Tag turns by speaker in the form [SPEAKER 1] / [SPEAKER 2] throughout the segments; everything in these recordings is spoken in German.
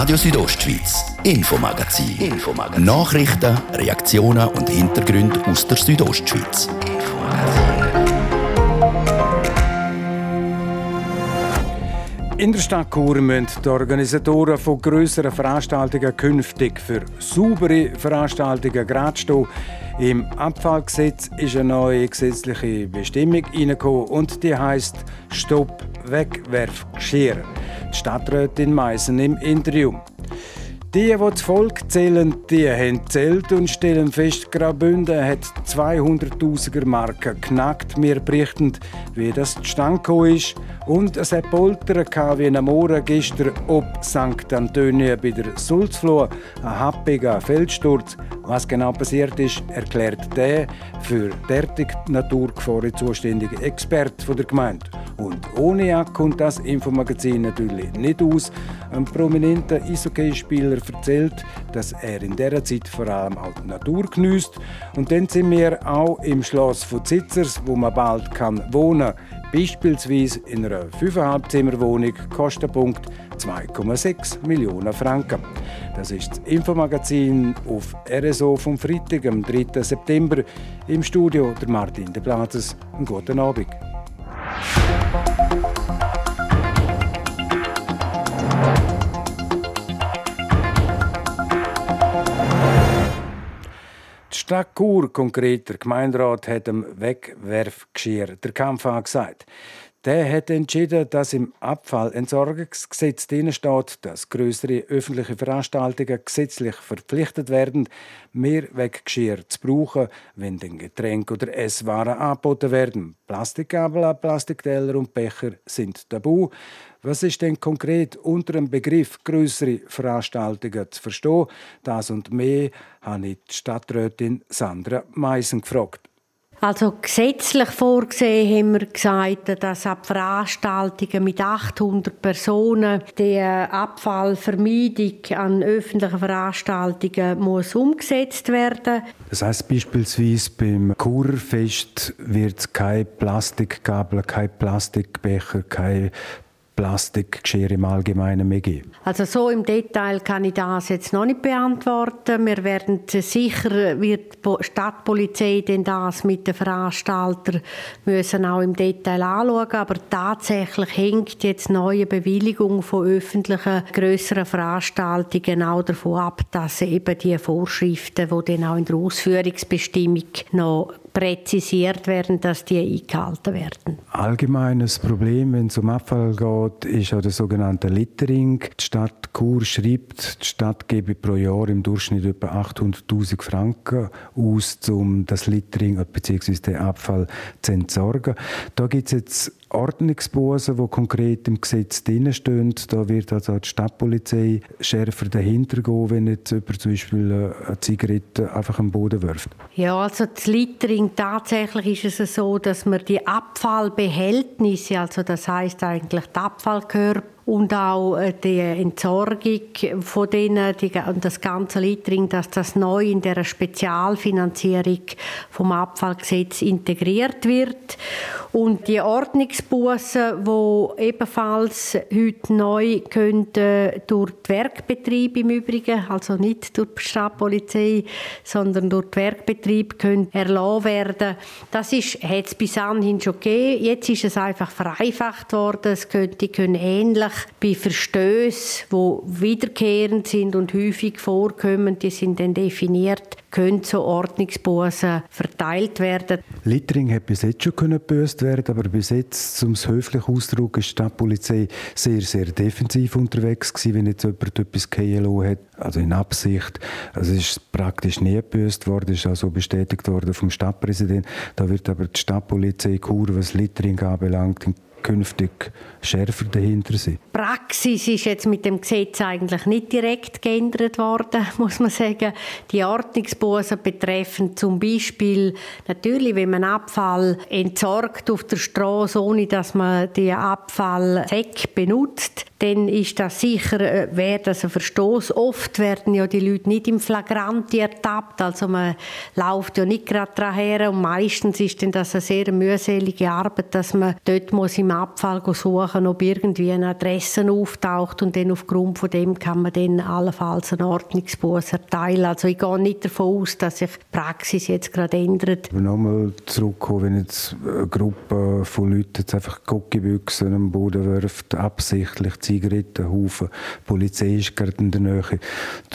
[SPEAKER 1] Radio Südostschweiz, Infomagazin. Infomagazin. Nachrichten, Reaktionen und Hintergründe aus der Südostschweiz.
[SPEAKER 2] In der Stadt Chur müssen die Organisatoren von grösseren Veranstaltungen künftig für saubere Veranstaltungen gerade stehen. Im Abfallgesetz ist eine neue gesetzliche Bestimmung hineingekommen und die heißt Stopp Wegwerfgeschirr. Die Stadträtin Meissen im Interview. Die, die das Volk zählen, die haben zählt und stellen fest, Graubünden hat 200.000er Marken knackt. Wir berichten, wie das zustande ist. Und es hat Poltern wie am Morgen gestern ob St. Antonio bei der Sulzfloh. Ein happiger Feldsturz. Was genau passiert ist, erklärt der für derartige Naturgefahren zuständige Experte der Gemeinde. Und ohne Jagd kommt das Infomagazin natürlich nicht aus. Ein prominenter Eishockeyspieler erzählt, dass er in dieser Zeit vor allem auch die Natur genießt. Und dann sind wir auch im Schloss von Zitzers, wo man bald kann wohnen kann. Beispielsweise in einer 5,5 Zimmerwohnung Kostenpunkt 2,6 Millionen Franken. Das ist das Infomagazin auf RSO vom Freitag, am 3. September. Im Studio der Martin de Blases. Einen guten Abend. Stadt Chur, konkret der Gemeinderat, hat dem Wegwerfgeschirr der Kampf angesagt. Der hat entschieden, dass im Abfallentsorgungsgesetz drin steht, dass größere öffentliche Veranstaltungen gesetzlich verpflichtet werden, mehr Weggeschirr zu brauchen, wenn den Getränke oder Esswaren angeboten werden. Plastikgabel, Plastikteller und Becher sind tabu. Was ist denn konkret unter dem Begriff größere Veranstaltungen zu verstehen? Das und mehr habe ich die Stadträtin Sandra Meissen gefragt.
[SPEAKER 3] Also gesetzlich vorgesehen haben wir gesagt, dass ab Veranstaltungen mit 800 Personen die Abfallvermeidung an öffentlichen Veranstaltungen muss umgesetzt werden.
[SPEAKER 2] Das heißt beispielsweise beim Kurfest wird es keine Plastikgabel, keine Plastikbecher, keine Plastikgeschirr im Allgemeinen mehr geben?
[SPEAKER 3] Also so im Detail kann ich das jetzt noch nicht beantworten. Wir werden sicher, wird die Stadtpolizei denn das mit den Veranstaltern müssen auch im Detail anschauen, aber tatsächlich hängt jetzt neue Bewilligung von öffentlichen größeren Veranstaltungen auch davon ab, dass eben die Vorschriften, die dann auch in der Ausführungsbestimmung noch präzisiert werden, dass die eingehalten werden.
[SPEAKER 2] Allgemeines Problem, wenn es um Abfall geht, ist auch der sogenannte Littering. Die Stadt Chur schreibt, die Stadt gebe pro Jahr im Durchschnitt etwa 800.000 Franken aus, um das Littering bzw. den Abfall zu entsorgen. Da gibt es jetzt Ordnungsbußen, die konkret im Gesetz drinstehen. Da wird also die Stadtpolizei schärfer dahinter gehen, wenn jetzt jemand zum Beispiel äh, eine Zigarette einfach am Boden wirft.
[SPEAKER 3] Ja, also das Littering, tatsächlich ist es so, dass man die Abfallbehältnisse, also das heißt eigentlich die Abfallkörper, und auch äh, die Entsorgung von denen die, und das ganze Littering, dass das neu in der Spezialfinanzierung vom Abfallgesetz integriert wird und die Ordnungsbußen, wo ebenfalls heute neu könnten durch die Werkbetriebe im Übrigen, also nicht durch die Stadtpolizei, sondern durch die Werkbetriebe können erlassen werden. Das ist hat es bis anhin schon gegeben. Jetzt ist es einfach vereinfacht worden. Es könnte können ähnlich bei Verstößen, die wiederkehrend sind und häufig vorkommen, die sind dann definiert, können so Ordnungsbußen verteilt werden.
[SPEAKER 2] Littering hat bis jetzt schon gebüßt werden, aber bis jetzt, um es höflich auszudrücken, ist die Stadtpolizei sehr, sehr defensiv unterwegs gewesen, wenn jetzt jemand etwas KLO hat, also in Absicht. Also es ist praktisch nie gebüßt worden, ist also bestätigt worden vom Stadtpräsidenten. Da wird aber die Stadtpolizei Kur, was Littering anbelangt, künftig schärfer dahinter sein.
[SPEAKER 3] Die Praxis ist jetzt mit dem Gesetz eigentlich nicht direkt geändert worden, muss man sagen. Die Ordnungsbußen betreffen zum Beispiel natürlich, wenn man Abfall entsorgt auf der Straße, ohne dass man die Abfallsäcke benutzt, dann ist das sicher, äh, wäre das ein Verstoß. Oft werden ja die Leute nicht im Flagranti ertappt, also man läuft ja nicht gerade daher und meistens ist dann das eine sehr mühselige Arbeit, dass man dort muss im Abfall suchen, ob irgendwie eine Adresse auftaucht und dann aufgrund von dem kann man dann allenfalls einen Ordnungsbus erteilen. Also ich gehe nicht davon aus, dass sich die Praxis jetzt gerade ändert.
[SPEAKER 2] Nochmal zurückkommen, wenn jetzt eine Gruppe von Leuten jetzt einfach Guckibüchsen am Boden wirft, absichtlich Zigarettenhaufen, die Polizei ist gerade in der Nähe,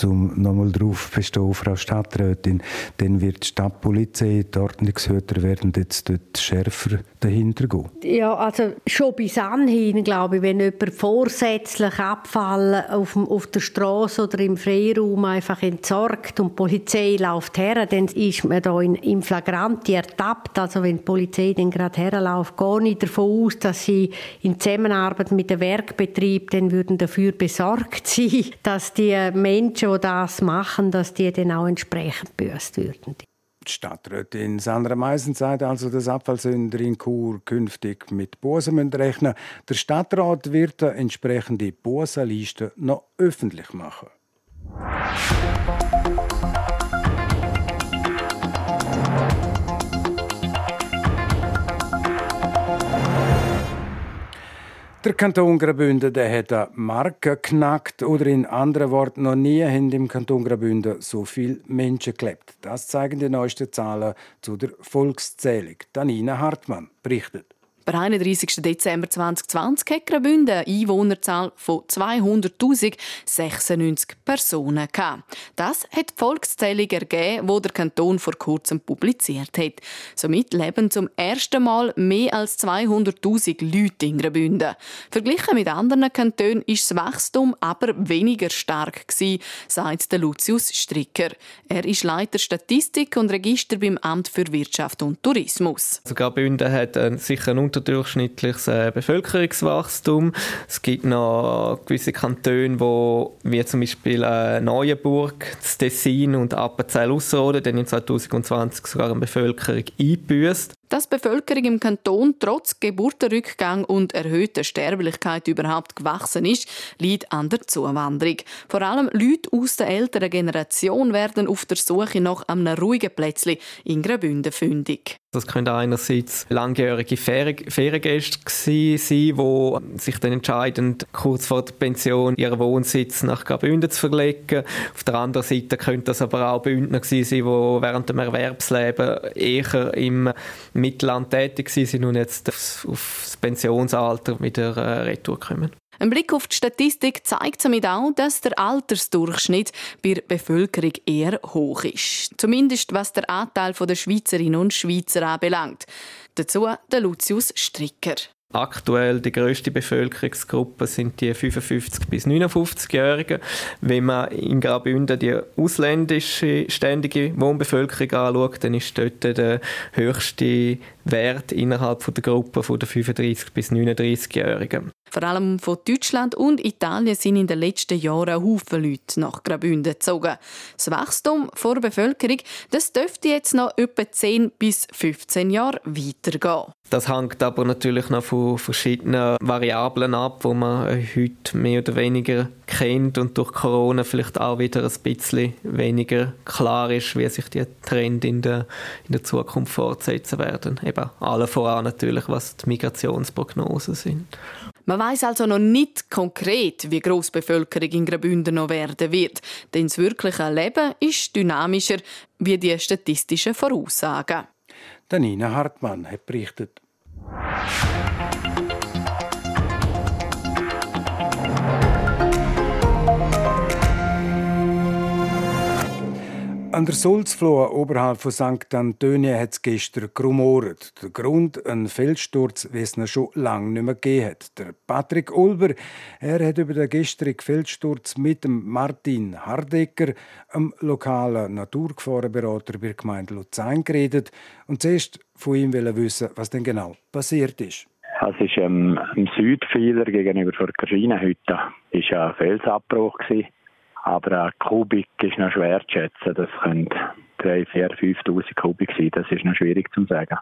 [SPEAKER 2] um nochmal darauf bestehen, Frau Stadträtin, dann wird die Stadtpolizei, die Ordnungshüter werden jetzt dort schärfer dahinter gehen.
[SPEAKER 3] Ja, also schon bis anhin, glaube ich, wenn jemand vorsätzlich Abfall auf, auf der Straße oder im Freiraum einfach entsorgt und die Polizei läuft her, dann ist man da in, in Flagranti ertappt. Also wenn die Polizei dann gerade herläuft, gehe ich davon aus, dass sie in Zusammenarbeit mit dem Werkbetrieb dann würden dafür besorgt sein, dass die Menschen, die das machen, dass die dann auch entsprechend büßt würden.
[SPEAKER 2] Stadträtin Sandra Meisen sagt also, dass Abfallsünder in Chur künftig mit Busen rechnen Der Stadtrat wird eine entsprechende Busenliste noch öffentlich machen. Der Kanton Graubünden der hat eine Marke knackt oder in anderen Worten noch nie haben im Kanton Graubünden so viele Menschen gelebt. Das zeigen die neuesten Zahlen zu der Volkszählung. Danina Hartmann berichtet.
[SPEAKER 4] Per 31. Dezember 2020 hat Graubünden eine Einwohnerzahl von 200.096 Personen. Das hat die Volkszählung ergeben, die der Kanton vor kurzem publiziert hat. Somit leben zum ersten Mal mehr als 200.000 Leute in Graubünden. Verglichen mit anderen Kantonen ist das Wachstum aber weniger stark gewesen, sagt Lucius Stricker. Er ist Leiter Statistik und Register beim Amt für Wirtschaft und Tourismus.
[SPEAKER 5] Also Graubünden hat äh, einen unterdurchschnittliches äh, Bevölkerungswachstum. Es gibt noch gewisse Kantone, wo, wie zum Beispiel äh, Neuenburg, Tessin und Appenzell-Ausserrhoden, die in 2020 sogar eine Bevölkerung einbüßt
[SPEAKER 4] dass die Bevölkerung im Kanton trotz Geburtenrückgang und erhöhter Sterblichkeit überhaupt gewachsen ist, liegt an der Zuwanderung. Vor allem Leute aus der älteren Generation werden auf der Suche nach einem ruhigen Plätzchen in Graubünden fündig.
[SPEAKER 5] Das können einerseits langjährige Feriengäste sein, die sich dann entscheiden, kurz vor der Pension ihren Wohnsitz nach Graubünden zu verlegen. Auf der anderen Seite können das aber auch Bündner sein, die während dem Erwerbsleben eher im Mittelland tätig sind und jetzt aufs, aufs Pensionsalter wieder äh, retour kommen.
[SPEAKER 4] Ein Blick auf die Statistik zeigt somit auch, dass der Altersdurchschnitt bei der Bevölkerung eher hoch ist. Zumindest was der Anteil der Schweizerinnen und Schweizer anbelangt. Dazu der Lucius Stricker.
[SPEAKER 5] Aktuell die größte Bevölkerungsgruppe sind die 55 bis 59-Jährigen. Wenn man in Graubünden die ausländische ständige Wohnbevölkerung anschaut, dann ist dort der höchste Wert innerhalb der Gruppe der 35 bis 39-Jährigen.
[SPEAKER 4] Vor allem von Deutschland und Italien sind in den letzten Jahren Haufen Leute nach Graubünden gezogen. Das Wachstum der Bevölkerung das dürfte jetzt noch etwa 10 bis 15 Jahre weitergehen.
[SPEAKER 5] Das hängt aber natürlich noch von verschiedenen Variablen ab, wo man heute mehr oder weniger kennt und durch Corona vielleicht auch wieder ein bisschen weniger klar ist, wie sich die Trends in der, in der Zukunft fortsetzen werden. Eben alle voran natürlich, was die Migrationsprognosen sind.
[SPEAKER 4] Man weiß also noch nicht konkret, wie groß die Bevölkerung in Graubünden noch werden wird, denn das wirkliche Leben ist dynamischer wie die statistischen Voraussagen.
[SPEAKER 2] Danina Hartmann hat berichtet. Yeah. An der Sulzfloh oberhalb von St. Antonio hat es gestern gerumort. Der Grund ein Felssturz, wie es noch schon lange nicht mehr gegeben hat. Der Patrick Ulber er hat über den gestrigen Felssturz mit dem Martin Hardecker, einem lokalen Naturgefahrenberater bei der Gemeinde Luzern, geredet und zuerst von ihm wissen, was denn genau passiert ist.
[SPEAKER 6] Es war ähm, im Südpfeiler gegenüber der Kaschinenhütte. Es war ein Felsabbruch. Gewesen. Aber ein Kubik ist noch schwer zu schätzen. Das können 3, 4, 5'000 Kubik sein. Das ist noch schwierig zu sagen.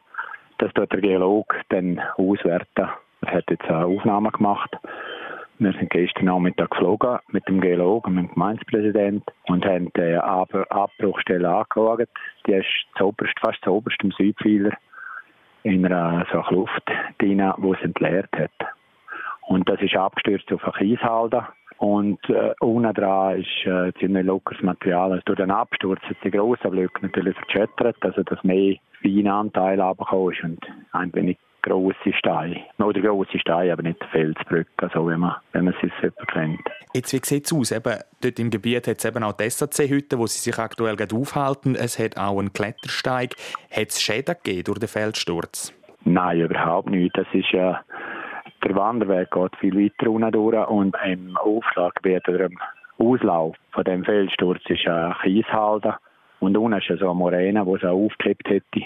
[SPEAKER 6] Das tut der Geolog dann auswerten. Er hat jetzt eine Aufnahme gemacht. Wir sind gestern Nachmittag geflogen mit dem Geologen, mit dem Gemeindepräsidenten und haben die Abbruchstelle angeschaut. Die ist zuoberst, fast zuoberst im Südpfeiler. in einer so Kluft drin, wo es entleert hat. Und das ist abgestürzt auf einen Kieshalter. Und äh, unten dran ist äh, ziemlich lockeres Material. Also durch den Absturz hat die grossen Blöcke natürlich verschüttert, also dass mehr Weinanteil runtergekommen ist und ein wenig grosse Steine. Oder grosse Steine, aber nicht Felsbrücke, so wie man, wenn man es selber kennt.
[SPEAKER 7] Jetzt, wie sieht es aus? Eben, dort im Gebiet hat es eben auch die SAC-Hütte, wo sie sich aktuell aufhalten. Es hat auch einen Klettersteig. Hat es Schäden gegeben durch den Felssturz?
[SPEAKER 6] Nein, überhaupt nicht. Das ist ja... Äh, der Wanderweg geht viel weiter unten durch und im Aufschlaggebiet oder im Auslauf von dem Felssturz ist ein Kieshalde und unten ist so eine Moräne, die es auch aufgeklebt hätte.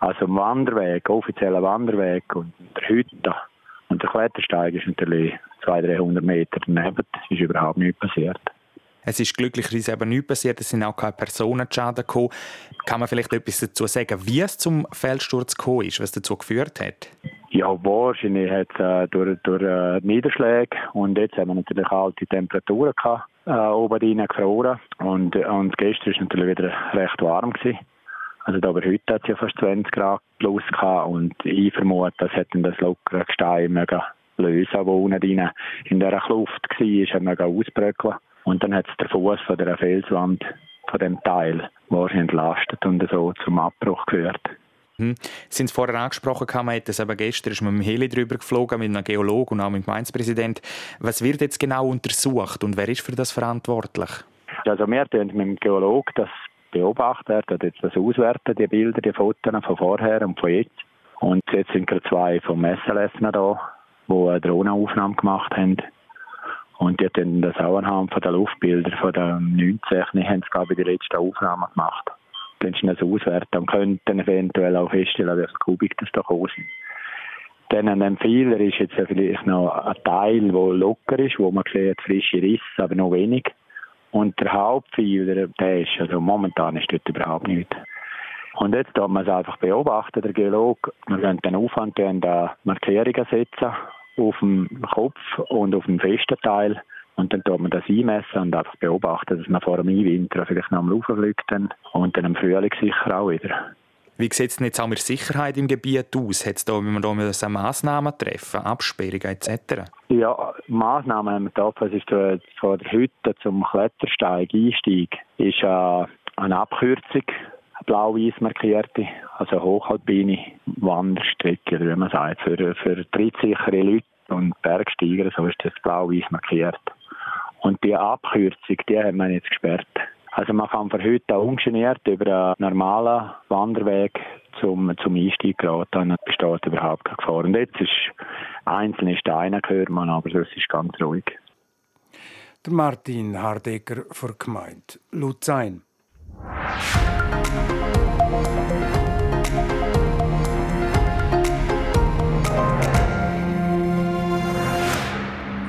[SPEAKER 6] Also ein Wanderweg, offizieller Wanderweg und der Hütte und der Klettersteig ist natürlich 200, 300 Meter daneben. Das ist überhaupt nichts passiert.
[SPEAKER 7] Es ist glücklicherweise eben nichts passiert, es sind auch keine Personenschaden gekommen. Kann man vielleicht etwas dazu sagen, wie es zum Felssturz gekommen ist, was dazu geführt hat?
[SPEAKER 6] Ja, wahrscheinlich hat es äh, durch, durch äh, Niederschläge und jetzt haben wir natürlich kalte Temperaturen gehabt, äh, oben rein gefroren und, und gestern war natürlich wieder recht warm gewesen. Also aber heute hat es ja fast 20 Grad plus gehabt und ich vermute, das hätte das lockere Gestein mögen lösen, wo unten rein in dieser Kluft war, hat ausbröckeln und dann hat es der Fuß von der Felswand von dem Teil wahrscheinlich entlastet und so zum Abbruch gehört.
[SPEAKER 7] Hm. Sie haben es vorher angesprochen, man hat es eben gestern ist mit dem Heli drüber geflogen, mit einem Geologen und auch mit dem Gemeinspräsident. Was wird jetzt genau untersucht und wer ist für das verantwortlich?
[SPEAKER 6] Also wir mit dem Geologen das beobachten, er jetzt das auswerten, die Bilder, die Fotos von vorher und von jetzt. Und jetzt sind gerade zwei vom SLS da, die eine Drohnenaufnahme gemacht haben. Und die haben das auch anhand von den Luftbildern von den 19, haben sie, glaube ich, die letzte Aufnahme gemacht. Dann sie das auswerten und könnten eventuell auch feststellen, wie Kubik das da kostet. Dann an dem Fehler ist jetzt vielleicht noch ein Teil, der locker ist, wo man sieht, frische Risse, aber noch wenig. Und der Hauptfehler, der ist, also momentan ist dort überhaupt nichts. Und jetzt darf man es einfach beobachten, der Geologe. Wir können den Aufwand da Markierungen setzen auf dem Kopf und auf dem festen Teil. Und dann tut man das einmessen und einfach beobachten, dass man vor dem Einwinter vielleicht noch am Laufen fliegt und dann im Frühling sicher auch wieder.
[SPEAKER 7] Wie sieht es denn jetzt auch mit Sicherheit im Gebiet aus? Hat es da, wie man da müssen Massnahmen treffen, Absperrungen etc.?
[SPEAKER 6] Ja, Massnahmen haben wir getroffen. Es ist von der Hütte zum Klettersteig, Einstieg, ist äh, eine Abkürzung, blau-weiß markierte, also hochalpine Wanderstrecke, wie man sagt, für, für trittsichere Leute und Bergsteiger, so ist das blau-weiß markiert. Und die Abkürzung, die haben wir jetzt gesperrt. Also man kann von heute auch ungeniert über einen normalen Wanderweg zum, zum Einstieg geraten. Dann besteht überhaupt keine Gefahr. Und jetzt ist einzelne Steine gehört man, aber sonst ist ganz ruhig.
[SPEAKER 2] Der Martin Hardecker vor Gemeinde Luzern.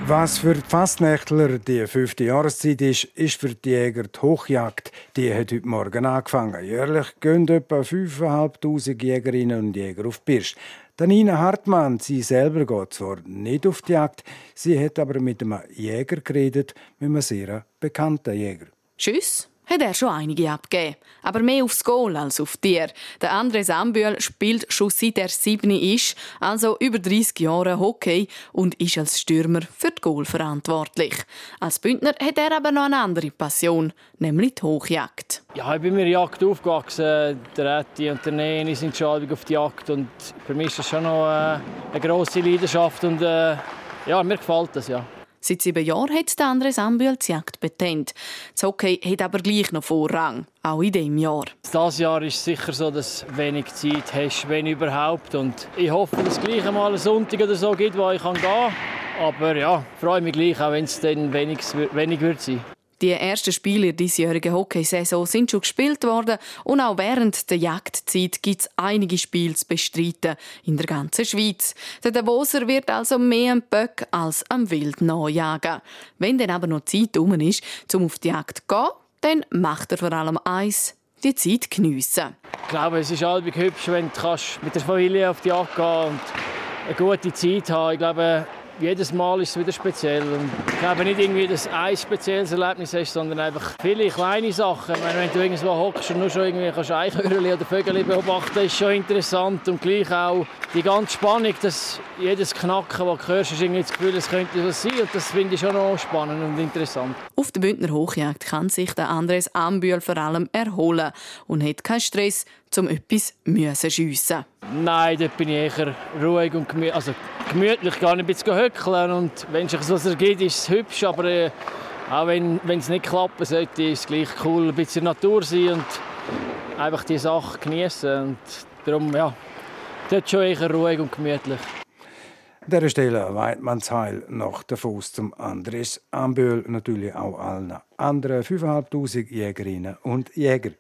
[SPEAKER 2] Was für die Fastnächtler die fünfte Jahreszeit ist, ist für die Jäger die Hochjagd. Die hat heute Morgen angefangen. Jährlich gehen etwa 5'500 Jägerinnen und Jäger auf die Pirsch. Danina Hartmann, sie selber geht zwar nicht auf die Jagd, sie hat aber mit einem Jäger geredet, mit einem sehr bekannten Jäger.
[SPEAKER 4] Tschüss hat er schon einige abgegeben. Aber mehr aufs Goal als auf Tier. Der André Sambühl spielt schon seit er sieben ist, also über 30 Jahre Hockey und ist als Stürmer für die Goal verantwortlich. Als Bündner hat er aber noch eine andere Passion, nämlich die Hochjagd.
[SPEAKER 8] Ja, ich bin mir Jagd aufgewachsen. Der Eti und der Neni sind schon auf die Jagd und für mich ist das schon noch äh, eine grosse Leidenschaft und äh, ja, mir gefällt das, ja.
[SPEAKER 4] Seit sieben Jahren hat der André Sambühl die Jagd betent. Das Hockey hat aber gleich noch Vorrang, auch in diesem Jahr.
[SPEAKER 8] Dieses Jahr ist sicher so, dass du wenig Zeit hast, wenn überhaupt. Und ich hoffe, dass es gleich einmal einen Sonntag oder so gibt, wo ich gehen kann. Aber ja, freue mich gleich, auch wenn es dann wenig, wenig wird sein.
[SPEAKER 4] Die ersten Spiele der diesjährigen Hockeysaison sind schon gespielt worden und auch während der Jagdzeit gibt es einige Spiele zu bestreiten in der ganzen Schweiz. Der Davoser wird also mehr am Böck als am Wild nachjagen. Wenn dann aber noch Zeit um ist, um auf die Jagd zu gehen, dann macht er vor allem eins, die Zeit geniessen.
[SPEAKER 8] Ich glaube, es ist allweg hübsch, wenn du mit der Familie auf die Jagd gehen und eine gute Zeit haben. Ich glaube, jedes Mal ist es wieder speziell. Und ich glaube nicht irgendwie, dass ein spezielles Erlebnis hast, sondern einfach viele kleine Sachen. Meine, wenn du irgendwo hockst und nur schon irgendwie kannst Eichhörnchen oder Vögel beobachten, ist schon interessant. Und gleich auch die ganze Spannung, dass jedes Knacken, das du hörst, ist irgendwie das Gefühl, es könnte so sein. Und das finde ich schon noch spannend und interessant.
[SPEAKER 4] Auf der Bündner Hochjagd kann sich der Andres Ambühl vor allem erholen und hat keinen Stress, um etwas zu schiessen.
[SPEAKER 8] Nein, dort bin ich eher ruhig und gemütlich. Also gemütlich gar nicht ein bisschen höckeln. Und wenn es sich was ergibt, ist es hübsch. Aber äh, auch wenn, es nicht klappen sollte, ist es gleich cool, ein bisschen Natur sein und einfach die Sache genießen. Und darum, ja, dort schon eher ruhig und gemütlich.
[SPEAKER 2] An dieser Stelle weiht man Heil nach der Fuß zum Andres Amböhl, natürlich auch allen anderen 5'500 Jägerinnen und Jäger.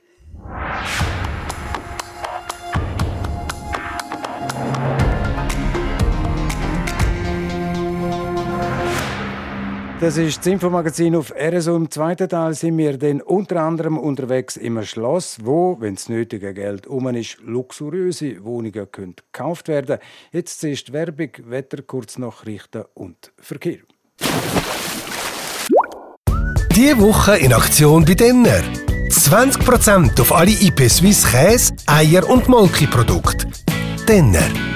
[SPEAKER 2] Das ist das Infomagazin auf RSO. Im zweiten Teil sind wir dann unter anderem unterwegs im Schloss, wo, wenn das nötige Geld um ist, luxuriöse Wohnungen können gekauft werden Jetzt ist Werbung, Wetter, Kurznachrichten und Verkehr.
[SPEAKER 9] Diese Woche in Aktion bei Denner. 20% auf alle IP Swiss Käse, Eier und Molkeprodukte. Denner.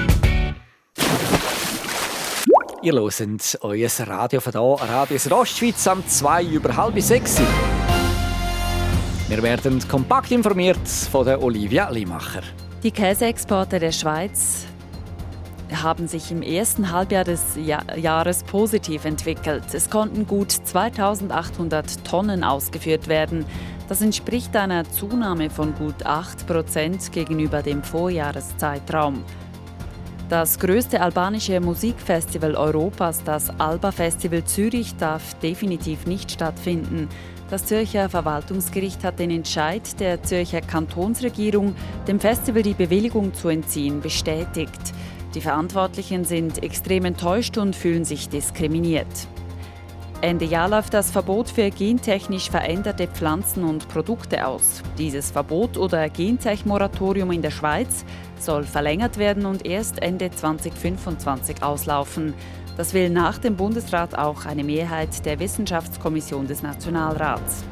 [SPEAKER 10] Ihr hört euer Radio von hier, Radio Ostschweiz am 2 über halb 6. Wir werden kompakt informiert von der Olivia Limacher.
[SPEAKER 11] Die Käseexporte der Schweiz haben sich im ersten Halbjahr des Jahres positiv entwickelt. Es konnten gut 2800 Tonnen ausgeführt werden. Das entspricht einer Zunahme von gut 8 Prozent gegenüber dem Vorjahreszeitraum. Das größte albanische Musikfestival Europas, das Alba Festival Zürich, darf definitiv nicht stattfinden. Das Zürcher Verwaltungsgericht hat den Entscheid der Zürcher Kantonsregierung, dem Festival die Bewilligung zu entziehen, bestätigt. Die Verantwortlichen sind extrem enttäuscht und fühlen sich diskriminiert. Ende Jahr läuft das Verbot für gentechnisch veränderte Pflanzen und Produkte aus. Dieses Verbot oder Gentech-Moratorium in der Schweiz soll verlängert werden und erst Ende 2025 auslaufen. Das will nach dem Bundesrat auch eine Mehrheit der Wissenschaftskommission des Nationalrats.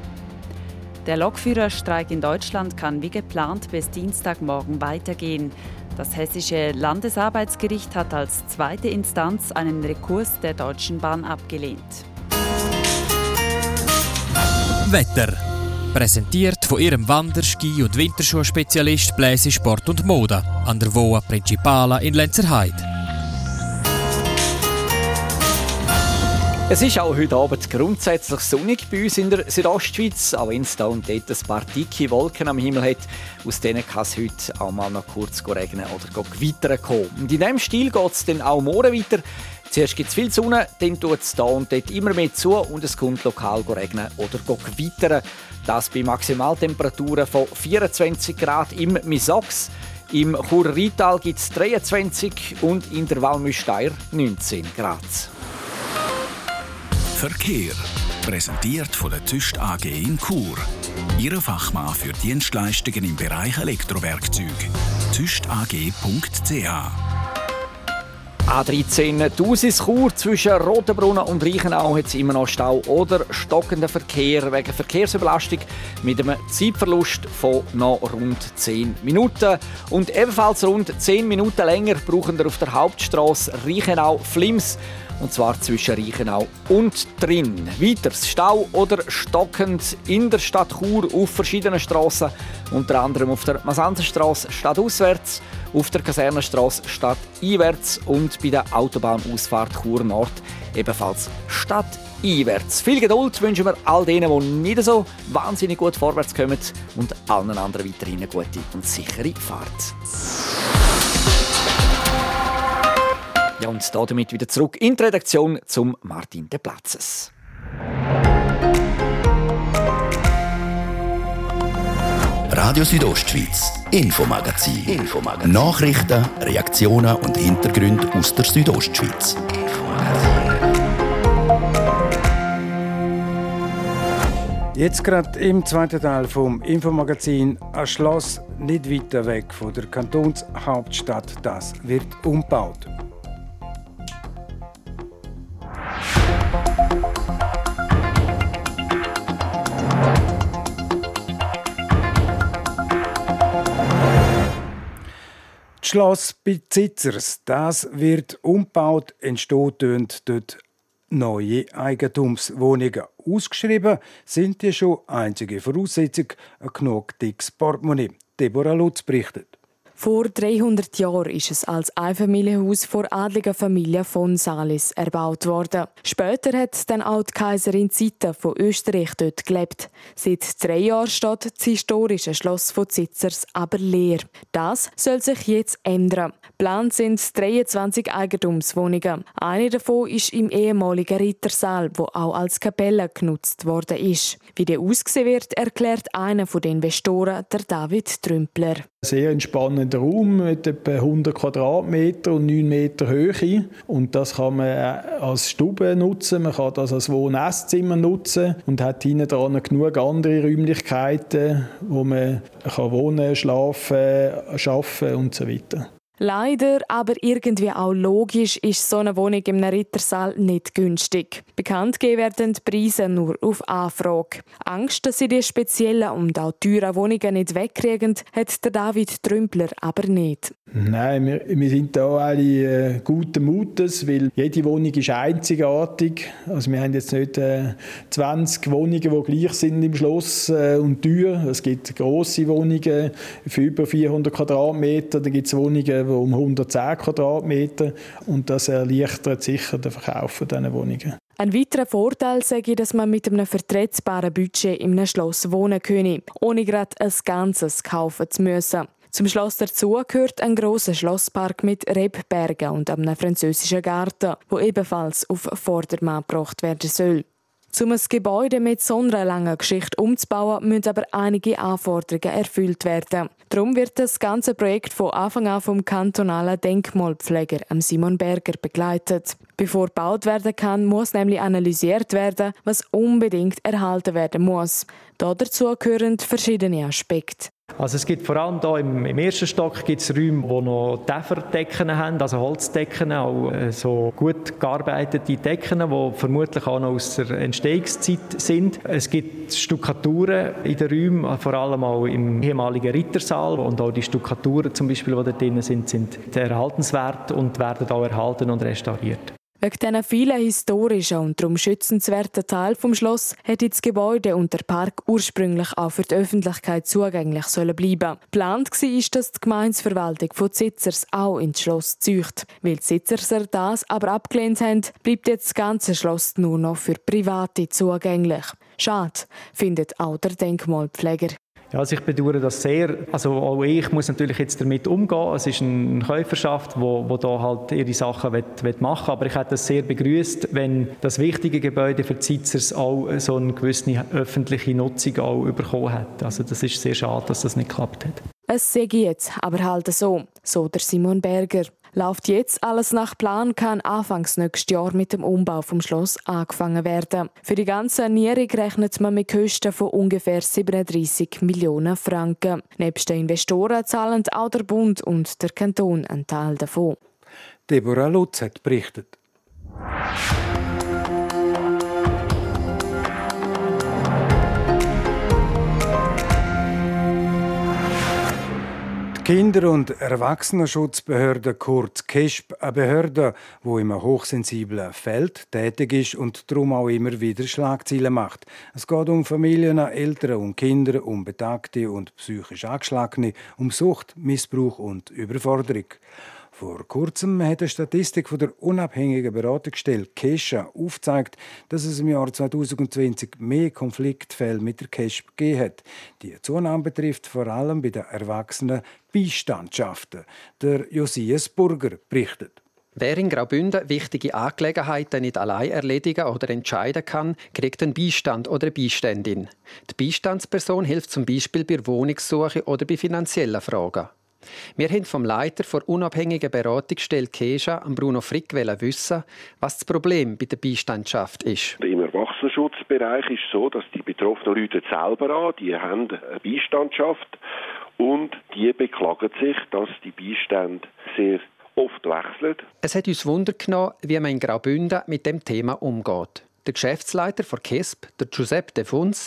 [SPEAKER 11] Der Lokführerstreik in Deutschland kann wie geplant bis Dienstagmorgen weitergehen. Das Hessische Landesarbeitsgericht hat als zweite Instanz einen Rekurs der Deutschen Bahn abgelehnt.
[SPEAKER 12] Wetter. Präsentiert von ihrem Wander-, Ski- und Winterschuhspezialist Bläse Sport und Mode an der Voa Principala in Lenzerheide.
[SPEAKER 10] Es ist auch heute Abend grundsätzlich sonnig bei uns in der Südostschweiz, auch wenn es da und dort ein paar dicke Wolken am Himmel hat. Aus denen kann es heute auch mal noch kurz regnen oder gewittern kommen. Und in diesem Stil geht es dann auch morgen weiter. Zuerst gibt es viel Sonne, dann tut es da und dort immer mehr zu und es kommt lokal regnen oder gewittern. Das bei Maximaltemperaturen von 24 Grad im Misox. Im Churer Rital gibt es 23 und in der Walmüsteier 19 Grad.
[SPEAKER 1] Verkehr. Präsentiert von der TÜST AG in Chur. Ihre Fachmann für Dienstleistungen im Bereich Elektrowerkzeug. tüstag.ch
[SPEAKER 10] A13 Thusis Chur zwischen Rotenbrunnen und Reichenau. Hat es immer noch Stau oder stockenden Verkehr wegen Verkehrsüberlastung mit einem Zeitverlust von noch rund 10 Minuten. Und ebenfalls rund 10 Minuten länger brauchen wir auf der Hauptstraße Reichenau-Flims und zwar zwischen Reichenau und drin. Weiters Stau oder stockend in der Stadt Chur auf verschiedenen Straßen, unter anderem auf der Masanzenstraße stadtauswärts, auf der Kasernenstraße stadteinwärts und bei der Autobahnausfahrt Chur Nord ebenfalls stadteinwärts. Viel Geduld wünschen wir all denen, die nicht so wahnsinnig gut vorwärts kommen und allen anderen weiterhin eine gute und sichere Fahrt. Ja, und damit wieder zurück in die Redaktion zum Martin de Platzes.
[SPEAKER 1] Radio Südostschweiz, Infomagazin. Infomagazin. Nachrichten, Reaktionen und Hintergründe aus der Südostschweiz.
[SPEAKER 2] Jetzt gerade im zweiten Teil vom Infomagazin ein Schloss nicht weiter weg von der Kantonshauptstadt. Das wird umgebaut. Schloss Besitzers, das wird umgebaut, entstehen dort neue Eigentumswohnungen. Ausgeschrieben sind die schon einzige Voraussetzung, ein genug dickes Portemonnaie. Deborah Lutz berichtet.
[SPEAKER 13] Vor 300 Jahren ist es als Einfamilienhaus vor adliger Familie von Salis erbaut worden. Später hat dann auch die Kaiserin Zita von Österreich dort gelebt. Seit drei Jahren steht das historische Schloss von Zitzers aber leer. Das soll sich jetzt ändern. Plant sind 23 Eigentumswohnungen. Eine davon ist im ehemaligen Rittersaal, wo auch als Kapelle genutzt worden ist. Wie der ausgesehen wird, erklärt einer von den Investoren, der David Trümpler.
[SPEAKER 14] Sehr entspannender Raum mit etwa 100 Quadratmeter und 9 Meter Höhe. Und das kann man als Stube nutzen, man kann das als Wohn- und Esszimmer nutzen und hat hinten dran genug andere Räumlichkeiten, wo man kann wohnen, schlafen, arbeiten und so weiter.
[SPEAKER 13] Leider, aber irgendwie auch logisch, ist so eine Wohnung im Rittersaal nicht günstig. Bekannt werden die Preise nur auf Anfrage. Angst, dass sie die speziellen und auch teuren Wohnungen nicht wegkriegen, hat der David Trümpler aber nicht.
[SPEAKER 14] Nein, wir, wir sind da alle äh, guten Mutes, weil jede Wohnung ist einzigartig. Also wir haben jetzt nicht äh, 20 Wohnungen, die gleich sind im Schloss äh, und teuer. Es gibt große Wohnungen für über 400 Quadratmeter, dann gibt es Wohnungen um 110 Quadratmeter und das erleichtert sicher den Verkauf dieser Wohnungen.
[SPEAKER 13] Ein weiterer Vorteil ich, dass man mit einem vertretbaren Budget in einem Schloss wohnen könne, ohne gerade ein Ganzes kaufen zu müssen. Zum Schloss dazu gehört ein großer Schlosspark mit Rebbergen und einem französischen Garten, wo ebenfalls auf Vordermann gebracht werden soll. Um ein Gebäude mit so einer langen Geschichte umzubauen, müssen aber einige Anforderungen erfüllt werden. Darum wird das ganze Projekt von Anfang an vom kantonalen Denkmalpfleger Simon Berger begleitet. Bevor gebaut werden kann, muss nämlich analysiert werden, was unbedingt erhalten werden muss. Dazu gehören verschiedene Aspekte.
[SPEAKER 5] Also es gibt vor allem hier im, im ersten Stock gibt es Räume, die noch Täferdecken haben, also Holzdecken, auch äh, so gut gearbeitete Decken, die vermutlich auch noch aus der Entstehungszeit sind. Es gibt Stuckaturen in den Räumen, vor allem auch im ehemaligen Rittersaal und auch die Stuckaturen zum Beispiel, die da drin sind, sind erhaltenswert und werden auch erhalten und restauriert.
[SPEAKER 13] Wegen diesen vielen historischen und darum schützenswerten Teil vom Schloss hätte das Gebäude und der Park ursprünglich auch für die Öffentlichkeit zugänglich sollen bleiben. Geplant war, dass die Gemeinsverwaltung von Zitzers auch ins Schloss zücht. Weil die Zitzerser das aber abgelehnt haben, bleibt jetzt das ganze Schloss nur noch für Private zugänglich. Schade, findet auch der Denkmalpfleger.
[SPEAKER 5] Ja, also ich bedauere das sehr. Also auch ich muss natürlich jetzt damit umgehen. Es ist eine Käuferschaft, wo, wo da halt ihre Sachen will, will machen Aber ich hätte es sehr begrüßt, wenn das wichtige Gebäude für die Sitzers auch so eine gewisse öffentliche Nutzung auch bekommen hat. Also das ist sehr schade, dass das nicht geklappt hat.
[SPEAKER 13] Es sehe jetzt aber halt so, so der Simon Berger. Läuft jetzt alles nach Plan, kann Anfangs nächstes Jahr mit dem Umbau vom Schloss angefangen werden. Für die ganze Sanierung rechnet man mit Kosten von ungefähr 37 Millionen Franken. Nebst den Investoren zahlen auch der Bund und der Kanton einen Teil davon.
[SPEAKER 2] Deborah Lutz hat berichtet. Kinder- und Erwachsenenschutzbehörde, kurz KESB, eine Behörde, in einem hochsensiblen Feld tätig ist und darum auch immer wieder Schlagzeilen macht. Es geht um Familien, Eltern und Kinder, um Betagte und psychisch Angeschlagene, um Sucht, Missbrauch und Überforderung. Vor kurzem hat eine Statistik von der unabhängigen Beratungsstelle Kesha aufgezeigt, dass es im Jahr 2020 mehr Konfliktfälle mit der Kesha gegeben hat. Die Zunahme betrifft vor allem bei den erwachsenen Beistandschaften. Der Josias Burger berichtet.
[SPEAKER 15] Wer in Graubünden wichtige Angelegenheiten nicht allein erledigen oder entscheiden kann, kriegt einen Beistand oder eine Beiständin. Die Beistandsperson hilft zum Beispiel bei Wohnungssuche oder bei finanziellen Fragen. Wir haben vom Leiter der unabhängigen Beratungsstelle Kesha, Bruno Frick, wissen, was das Problem bei der Beistandschaft ist.
[SPEAKER 16] Im Erwachsenenschutzbereich ist es so, dass die betroffenen Leute selber an, die haben eine Beistandschaft und die beklagen sich, dass die Beistände sehr oft wechseln.
[SPEAKER 15] Es hat uns Wunder genommen, wie man in Graubünden mit dem Thema umgeht. Der Geschäftsleiter von KESP, der Giuseppe De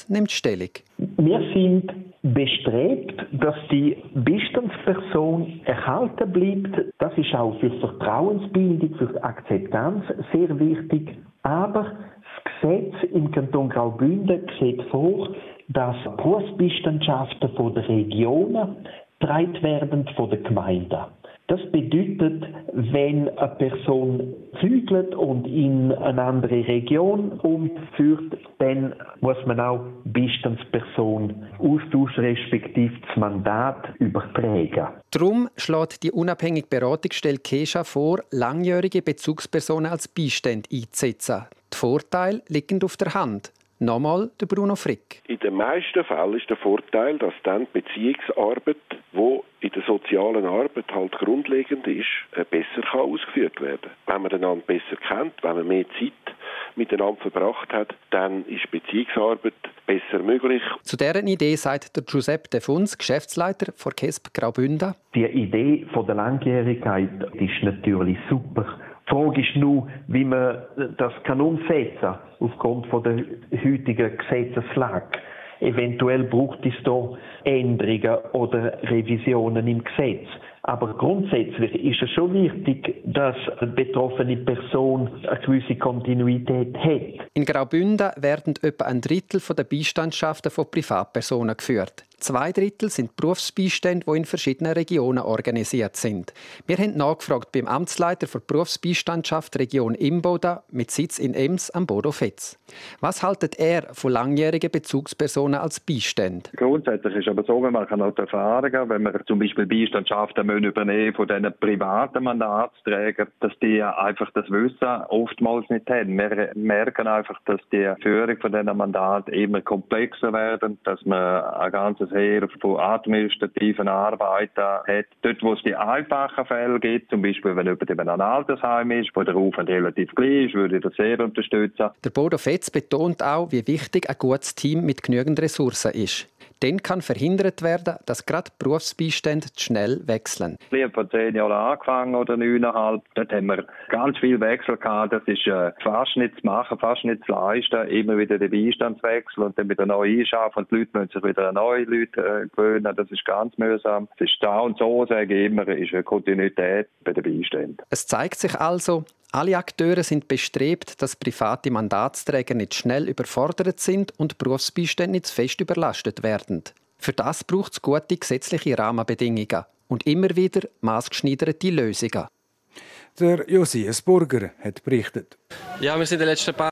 [SPEAKER 15] nimmt Stellung.
[SPEAKER 17] Wir sind bestrebt, dass die Bestandsperson erhalten bleibt. Das ist auch für Vertrauensbildung, für Akzeptanz sehr wichtig. Aber das Gesetz im Kanton Graubünden sieht vor, dass Berufsbeistandschaften von den Regionen getragen werden von den Gemeinden. Das bedeutet, wenn eine Person flügelt und in eine andere Region umführt, dann muss man auch Beistandsperson austauschen, respektive das Mandat übertragen.
[SPEAKER 15] Darum schlägt die unabhängige Beratungsstelle Kesha vor, langjährige Bezugspersonen als Beistand einzusetzen. Die Vorteile liegen auf der Hand. Nochmal der Bruno Frick.
[SPEAKER 16] In den meisten Fällen ist der Vorteil, dass dann die Beziehungsarbeit, wo in der sozialen Arbeit halt grundlegend ist, äh, besser kann ausgeführt werden. Wenn man einander besser kennt, wenn man mehr Zeit miteinander verbracht hat, dann ist Beziehungsarbeit besser möglich.
[SPEAKER 15] Zu deren Idee sagt der Giuseppe De Funs, Geschäftsleiter von KESP Graubünden.
[SPEAKER 17] Die Idee von der Langjährigkeit ist natürlich super. Die Frage ist nur, wie man das kann umsetzen kann, aufgrund von der heutigen Gesetzeslage. Eventuell braucht es da Änderungen oder Revisionen im Gesetz. Aber grundsätzlich ist es schon wichtig, dass eine betroffene Person eine gewisse Kontinuität hat.
[SPEAKER 15] In Graubünden werden etwa ein Drittel der Beistandschaften von Privatpersonen geführt. Zwei Drittel sind Berufsbeistände, die in verschiedenen Regionen organisiert sind. Wir haben nachgefragt beim Amtsleiter für Berufsbeistandschaft Region Imboda mit Sitz in Ems am Bodo Fetz. Was haltet er von langjährigen Bezugspersonen als Beistand?
[SPEAKER 18] Grundsätzlich ist aber so, wenn man auch Erfahrungen, wenn man zum Beispiel Beistandschaften übernehmen von diesen privaten Mandatsträgern, dass die einfach das Wissen oftmals nicht haben. Wir merken einfach, dass die Führung von diesen Mandaten immer komplexer werden, dass man ein ganzes Heer von administrativen Arbeiten hat. Dort, wo es die einfachen Fälle gibt, zum Beispiel wenn jemand in einem Altersheim ist, wo der Aufwand relativ klein ist, würde ich das sehr unterstützen.
[SPEAKER 15] Der Bodo Fetz betont auch, wie wichtig ein gutes Team mit genügend Ressourcen ist. Dann kann verhindert werden, dass gerade Berufsbeistände schnell wechseln.
[SPEAKER 18] Ich habe vor zehn Jahren angefangen oder neuneinhalb. Dort haben wir ganz viel Wechsel gehabt. Das ist äh, fast nicht zu machen, fast nicht zu leisten. Immer wieder den Beistandswechsel und dann wieder neu einschaffen. Und die Leute müssen sich wieder an neue Leute äh, gewöhnen. Das ist ganz mühsam. Es ist da und so, sage ich immer, ist eine Kontinuität bei den Beiständen.
[SPEAKER 15] Es zeigt sich also, alle Akteure sind bestrebt, dass private Mandatsträger nicht schnell überfordert sind und Berufsbeistände nicht zu fest überlastet werden. Für das braucht es gute gesetzliche Rahmenbedingungen und immer wieder maßgeschneiderte Lösungen.
[SPEAKER 2] Der Josias Burger hat berichtet.
[SPEAKER 19] Ja, wir sind in den letzten paar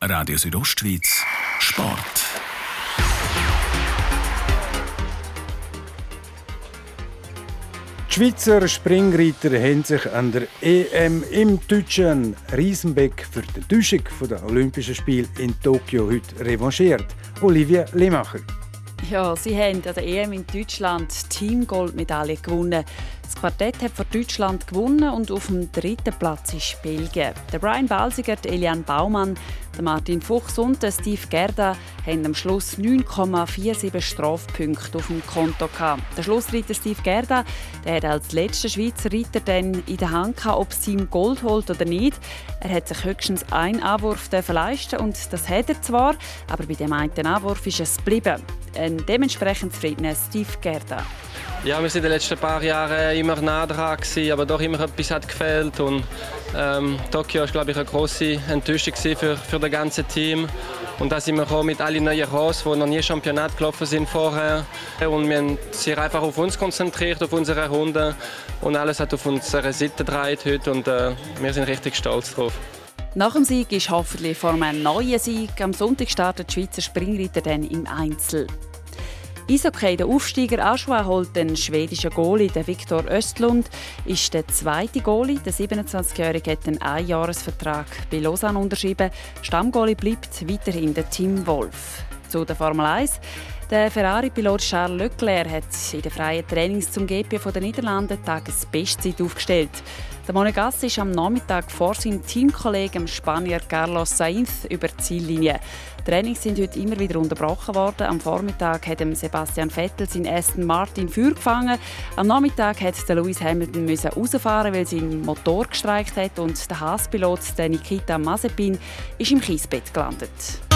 [SPEAKER 1] Radio Südostschweiz Sport.
[SPEAKER 2] Schweizer Springreiter haben sich an der EM im deutschen Riesenbeck für die Enttäuschung der Olympischen Spiele in Tokio heute revanchiert. Olivia Lemacher.
[SPEAKER 11] Ja, sie haben an der EM in Deutschland Teamgoldmedaille gewonnen. Das Quartett hat für Deutschland gewonnen und auf dem dritten Platz ist Belgien. Der Brian Balsiger, Elian Baumann, der Martin Fuchs und der Steve Gerda haben am Schluss 9,47 Strafpunkte auf dem Konto gehabt. Der Schlussreiter Steve Gerda, der hat als letzter Schweizer Reiter dann in der Hand gehabt, ob es ihm Gold holt oder nicht. Er hat sich höchstens einen Anwurf leisten und das hat er zwar, aber bei dem einen Anwurf ist es geblieben. Ein dementsprechend zufriedener Steve Gerda.
[SPEAKER 19] Ja, wir sind in den letzten paar Jahren immer nah dran aber doch immer etwas hat gefehlt und ähm, Tokio ist glaube ich eine große Enttäuschung für, für das ganze Team und da sind wir mit allen neuen Ross, die noch nie Championat gelaufen sind vorher und wir haben sich einfach auf uns konzentriert, auf unsere Hunde und alles hat auf unsere Seite gedreht heute und äh, wir sind richtig stolz drauf.
[SPEAKER 11] Nach dem Sieg ist hoffentlich vor einem neuen Sieg. Am Sonntag startet die Schweizer Springreiter dann im Einzel. Eishockey, der Aufsteiger Aschua holt den schwedischen Goalie, der Viktor Östlund, ist der zweite Goalie. Der 27-Jährige hat einen Einjahresvertrag bei Lausanne unterschrieben. Stammgoalie bleibt weiterhin der Tim Wolf. Zu der Formel 1. Der Ferrari-Pilot Charles Leclerc hat in den freien Trainings zum GP der Niederlande Tagesbestzeit aufgestellt. Der Monegassi ist am Nachmittag vor seinem Teamkollegen Spanier Carlos Sainz über die Ziellinie. Die Trainings sind heute immer wieder unterbrochen worden. Am Vormittag hat Sebastian Vettel seinen Aston Martin Feuer gefangen. Am Nachmittag musste Lewis Hamilton rausfahren, weil sein Motor gestreikt hat und der Haas-Pilot Nikita Mazepin ist im Kiesbett gelandet.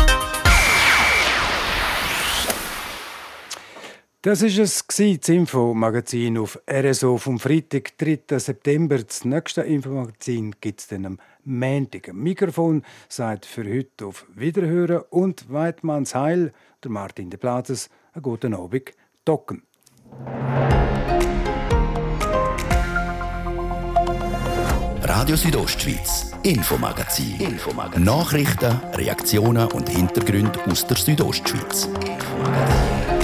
[SPEAKER 2] Das ist es das Infomagazin auf RSO vom Freitag, 3. September. Das nächste Infomagazin gibt es dann am Montag. Mikrofon sagt für heute auf Wiederhören und Weidmanns Heil der Martin de Plazes. Einen guten Abend, Docken.
[SPEAKER 20] Radio Südostschweiz, Infomagazin. Infomagazin. Nachrichten, Reaktionen und Hintergründe aus der Südostschweiz. Infomagazin.